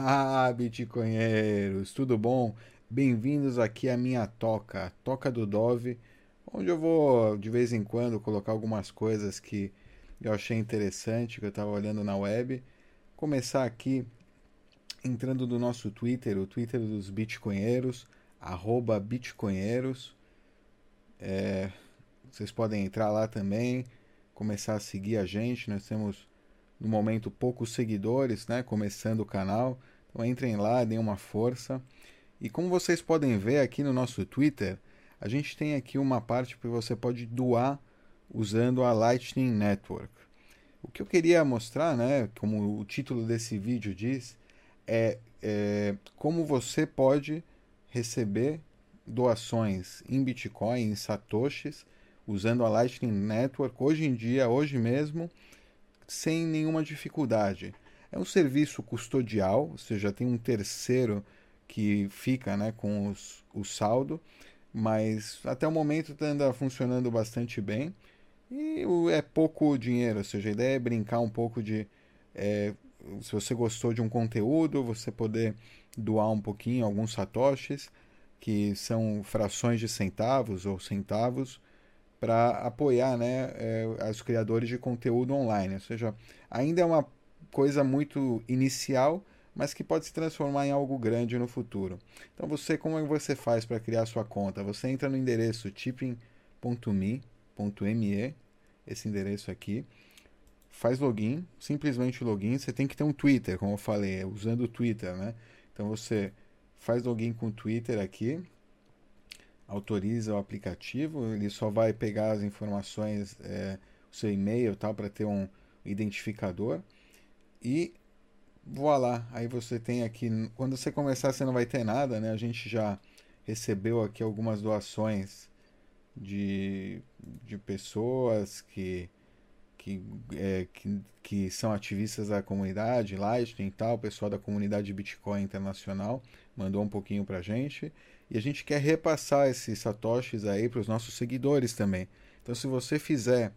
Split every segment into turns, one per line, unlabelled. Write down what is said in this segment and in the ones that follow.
Ah, bitcoinheiros, tudo bom? Bem-vindos aqui à minha toca, Toca do Dove, onde eu vou de vez em quando colocar algumas coisas que eu achei interessante, que eu estava olhando na web. Começar aqui entrando no nosso Twitter, o Twitter dos bitcoinheiros, arroba bitcoinheiros. É, vocês podem entrar lá também, começar a seguir a gente, nós temos no momento poucos seguidores, né? Começando o canal. Então entrem lá, deem uma força. E como vocês podem ver aqui no nosso Twitter, a gente tem aqui uma parte que você pode doar usando a Lightning Network. O que eu queria mostrar, né, como o título desse vídeo diz, é, é como você pode receber doações em Bitcoin, em Satoshis, usando a Lightning Network hoje em dia, hoje mesmo, sem nenhuma dificuldade. É um serviço custodial, ou seja, tem um terceiro que fica né, com os, o saldo, mas até o momento anda funcionando bastante bem e é pouco dinheiro, ou seja, a ideia é brincar um pouco de. É, se você gostou de um conteúdo, você poder doar um pouquinho, alguns satoshis, que são frações de centavos ou centavos, para apoiar né, é, os criadores de conteúdo online. Ou seja, ainda é uma coisa muito inicial, mas que pode se transformar em algo grande no futuro. Então você, como é que você faz para criar sua conta? Você entra no endereço tipping.me, esse endereço aqui, faz login, simplesmente login. Você tem que ter um Twitter, como eu falei, usando o Twitter, né? Então você faz login com o Twitter aqui, autoriza o aplicativo, ele só vai pegar as informações, é, o seu e-mail tal, para ter um identificador. E voilá, aí você tem aqui, quando você começar você não vai ter nada, né? A gente já recebeu aqui algumas doações de, de pessoas que, que, é, que, que são ativistas da comunidade, Lightning e tal, o pessoal da comunidade Bitcoin internacional mandou um pouquinho pra gente. E a gente quer repassar esses satoshis aí para os nossos seguidores também. Então, se você fizer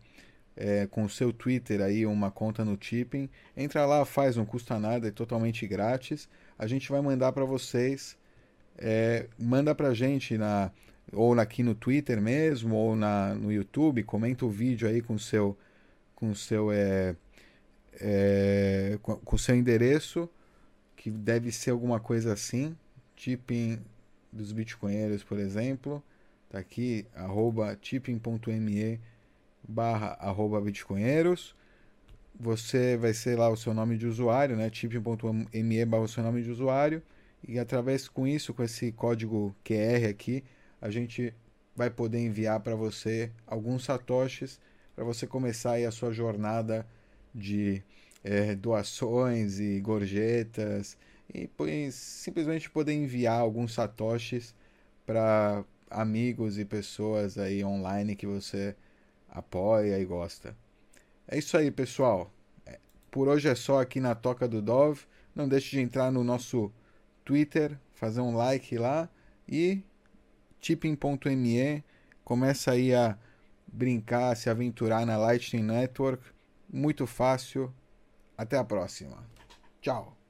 é, com o seu Twitter aí uma conta no Tipping, entra lá, faz, não custa nada, é totalmente grátis. A gente vai mandar para vocês, é, manda para a gente na ou aqui no Twitter mesmo ou na, no YouTube, comenta o vídeo aí com seu com seu é, é, com, com seu endereço que deve ser alguma coisa assim, tipping dos bitcoinheiros, por exemplo, tá aqui, arroba tipping.me barra arroba bitcoinheiros. Você vai ser lá o seu nome de usuário, né? tipping.me barra o seu nome de usuário. E através com isso, com esse código QR aqui, a gente vai poder enviar para você alguns satoshis para você começar aí a sua jornada de é, doações e gorjetas e simplesmente poder enviar alguns satoshis para amigos e pessoas aí online que você apoia e gosta. É isso aí, pessoal. É, por hoje é só aqui na Toca do Dove. Não deixe de entrar no nosso Twitter, fazer um like lá e tipping.me começa aí a brincar, se aventurar na Lightning Network. Muito fácil. Até a próxima. Tchau.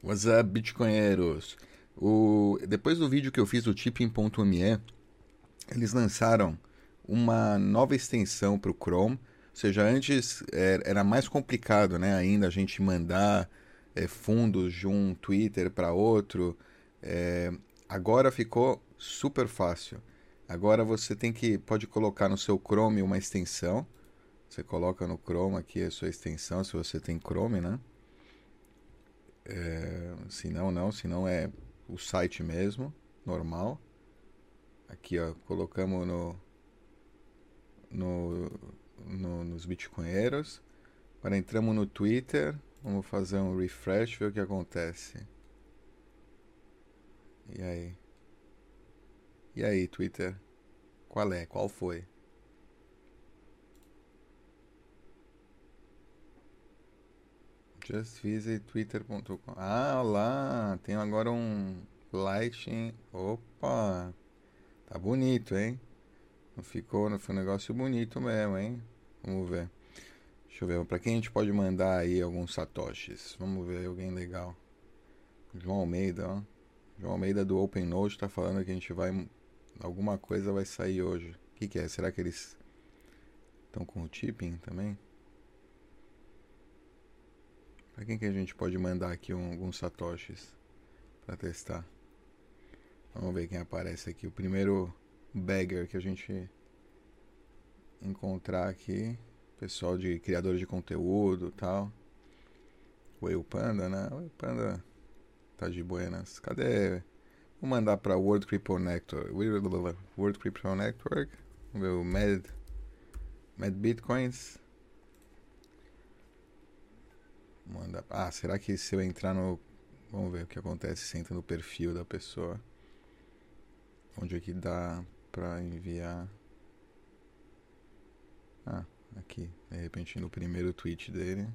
What's up, bitcoinheiros? O... Depois do vídeo que eu fiz do tipping.me, eles lançaram uma nova extensão para o Chrome. Ou seja, antes é, era mais complicado né, ainda a gente mandar é, fundos de um Twitter para outro. É, agora ficou super fácil. Agora você tem que pode colocar no seu Chrome uma extensão. Você coloca no Chrome aqui a sua extensão, se você tem Chrome, né? É, se não, não, se não é o site mesmo, normal. Aqui, ó, colocamos no, no, no nos bitcoinheiros. Agora entramos no Twitter, vamos fazer um refresh, ver o que acontece. E aí? E aí, Twitter? Qual é? Qual foi? Just visit twitter.com. Ah, lá, tem agora um Lightning. Opa, tá bonito, hein? Não ficou, não foi um negócio bonito mesmo, hein? Vamos ver. Deixa eu ver, pra quem a gente pode mandar aí alguns satoshis? Vamos ver alguém legal. João Almeida, ó. João Almeida do OpenNote tá falando que a gente vai. Alguma coisa vai sair hoje. O que, que é? Será que eles estão com o tipping também? Pra quem que a gente pode mandar aqui um, alguns satoshis pra testar? Vamos ver quem aparece aqui. O primeiro bagger que a gente encontrar aqui. Pessoal de criadores de conteúdo tal. Whale Panda, né? Whale Panda tá de buenas. Cadê? Vou mandar pra World Crypto Network. World Crypto Network. O Mad, Mad Bitcoins. Manda. Ah, será que se eu entrar no. Vamos ver o que acontece se entra no perfil da pessoa. Onde é que dá pra enviar? Ah, aqui. De repente no primeiro tweet dele.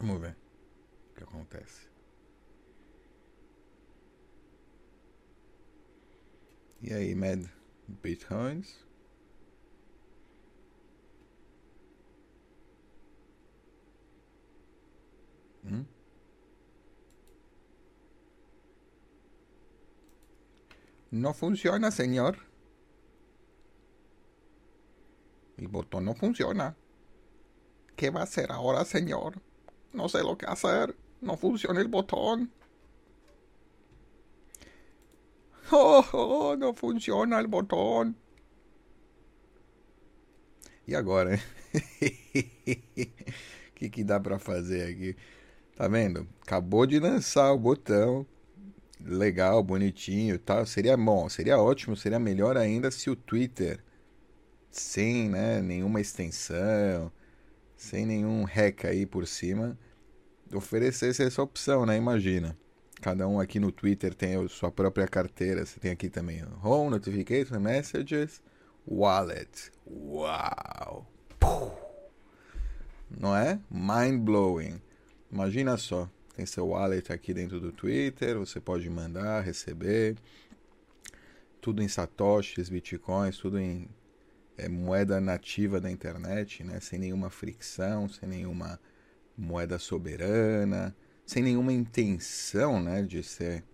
Vamos ver o que acontece. E aí, Mad Bitcoins? No funciona, señor. El botón no funciona. ¿Qué va a hacer ahora, señor? No sé lo que hacer. No funciona el botón. Oh, oh, não funciona o botão. E agora? O que, dá pra fazer aqui? Tá vendo? Acabou de lançar o botão. Legal, bonitinho tal. Seria bom, seria ótimo, seria melhor ainda se o Twitter, sem né, nenhuma extensão, sem nenhum hack aí por cima, oferecesse essa opção, né? Imagina. Cada um aqui no Twitter tem a sua própria carteira. Você tem aqui também Home, Notification, Messages, Wallet. Uau! Não é? Mind blowing. Imagina só. Tem seu wallet aqui dentro do Twitter. Você pode mandar, receber. Tudo em satoshis, bitcoins, tudo em é, moeda nativa da internet, né? Sem nenhuma fricção, sem nenhuma moeda soberana sem nenhuma intenção, né, de ser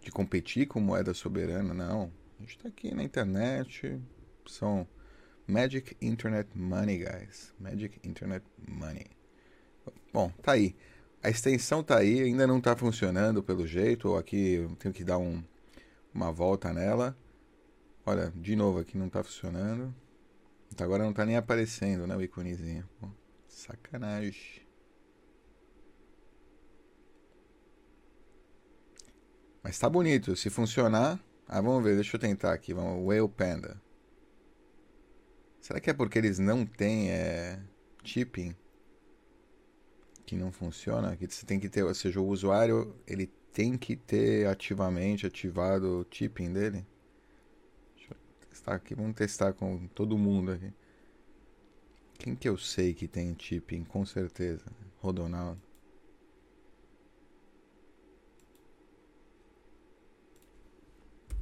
de competir com moeda soberana, não. A gente está aqui na internet, são Magic Internet Money, guys. Magic Internet Money. Bom, tá aí. A extensão tá aí, ainda não tá funcionando pelo jeito, ou aqui eu tenho que dar um, uma volta nela. Olha, de novo aqui não tá funcionando. Agora não tá nem aparecendo, né, o íconezinho. Sacanagem. Mas tá bonito. Se funcionar. Ah, vamos ver. Deixa eu tentar aqui. Vamos. Whale Panda. Será que é porque eles não têm é, chipping? Que não funciona? Que você tem que ter. Ou seja, o usuário ele tem que ter ativamente ativado o chipping dele. Deixa eu testar aqui. Vamos testar com todo mundo aqui. Quem que eu sei que tem chipping? Com certeza. Rodonaldo.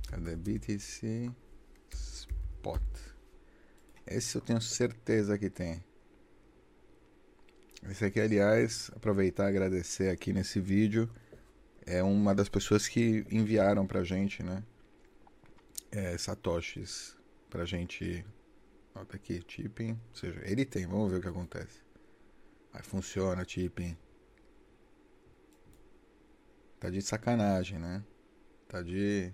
Cadê BTC Spot? Esse eu tenho certeza que tem. Esse aqui, aliás, aproveitar e agradecer aqui nesse vídeo. É uma das pessoas que enviaram pra gente, né? É, satoshis pra gente. Ó, tá aqui, tipping. Ou seja, ele tem, vamos ver o que acontece. Aí funciona, tipping. Tá de sacanagem, né? Tá de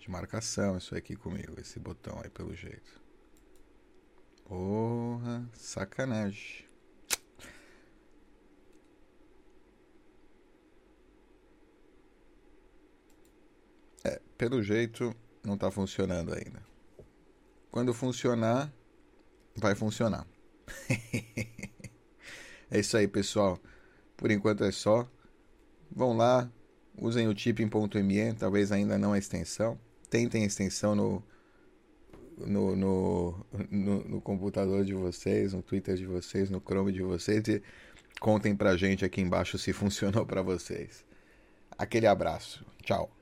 de marcação isso aqui comigo, esse botão aí pelo jeito. Porra, sacanagem. É, pelo jeito não tá funcionando ainda. Quando funcionar, vai funcionar. é isso aí, pessoal. Por enquanto é só. Vão lá, usem o tipping.me, talvez ainda não a extensão tentem a extensão no, no, no, no, no, computador de vocês, no Twitter de vocês, no Chrome de vocês e contem pra gente aqui embaixo se funcionou para vocês. Aquele abraço. Tchau.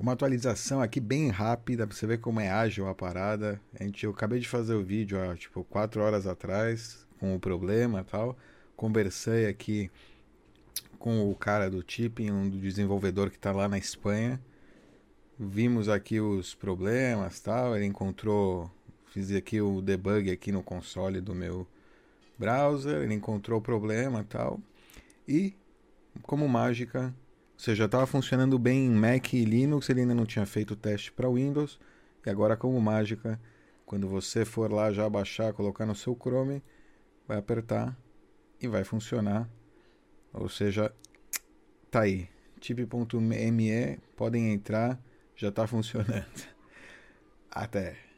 Uma atualização aqui bem rápida para você ver como é ágil a parada. A gente, eu acabei de fazer o vídeo há tipo 4 horas atrás com o problema tal. Conversei aqui com o cara do Tipping, um desenvolvedor que está lá na Espanha. Vimos aqui os problemas tal. Ele encontrou. Fiz aqui o debug aqui no console do meu browser. Ele encontrou o problema tal. E, como mágica, você já estava funcionando bem em Mac e Linux, ele ainda não tinha feito o teste para Windows. E agora, como mágica, quando você for lá já baixar, colocar no seu Chrome, vai apertar e vai funcionar. Ou seja, tá aí. tip.me, podem entrar, já está funcionando. Até.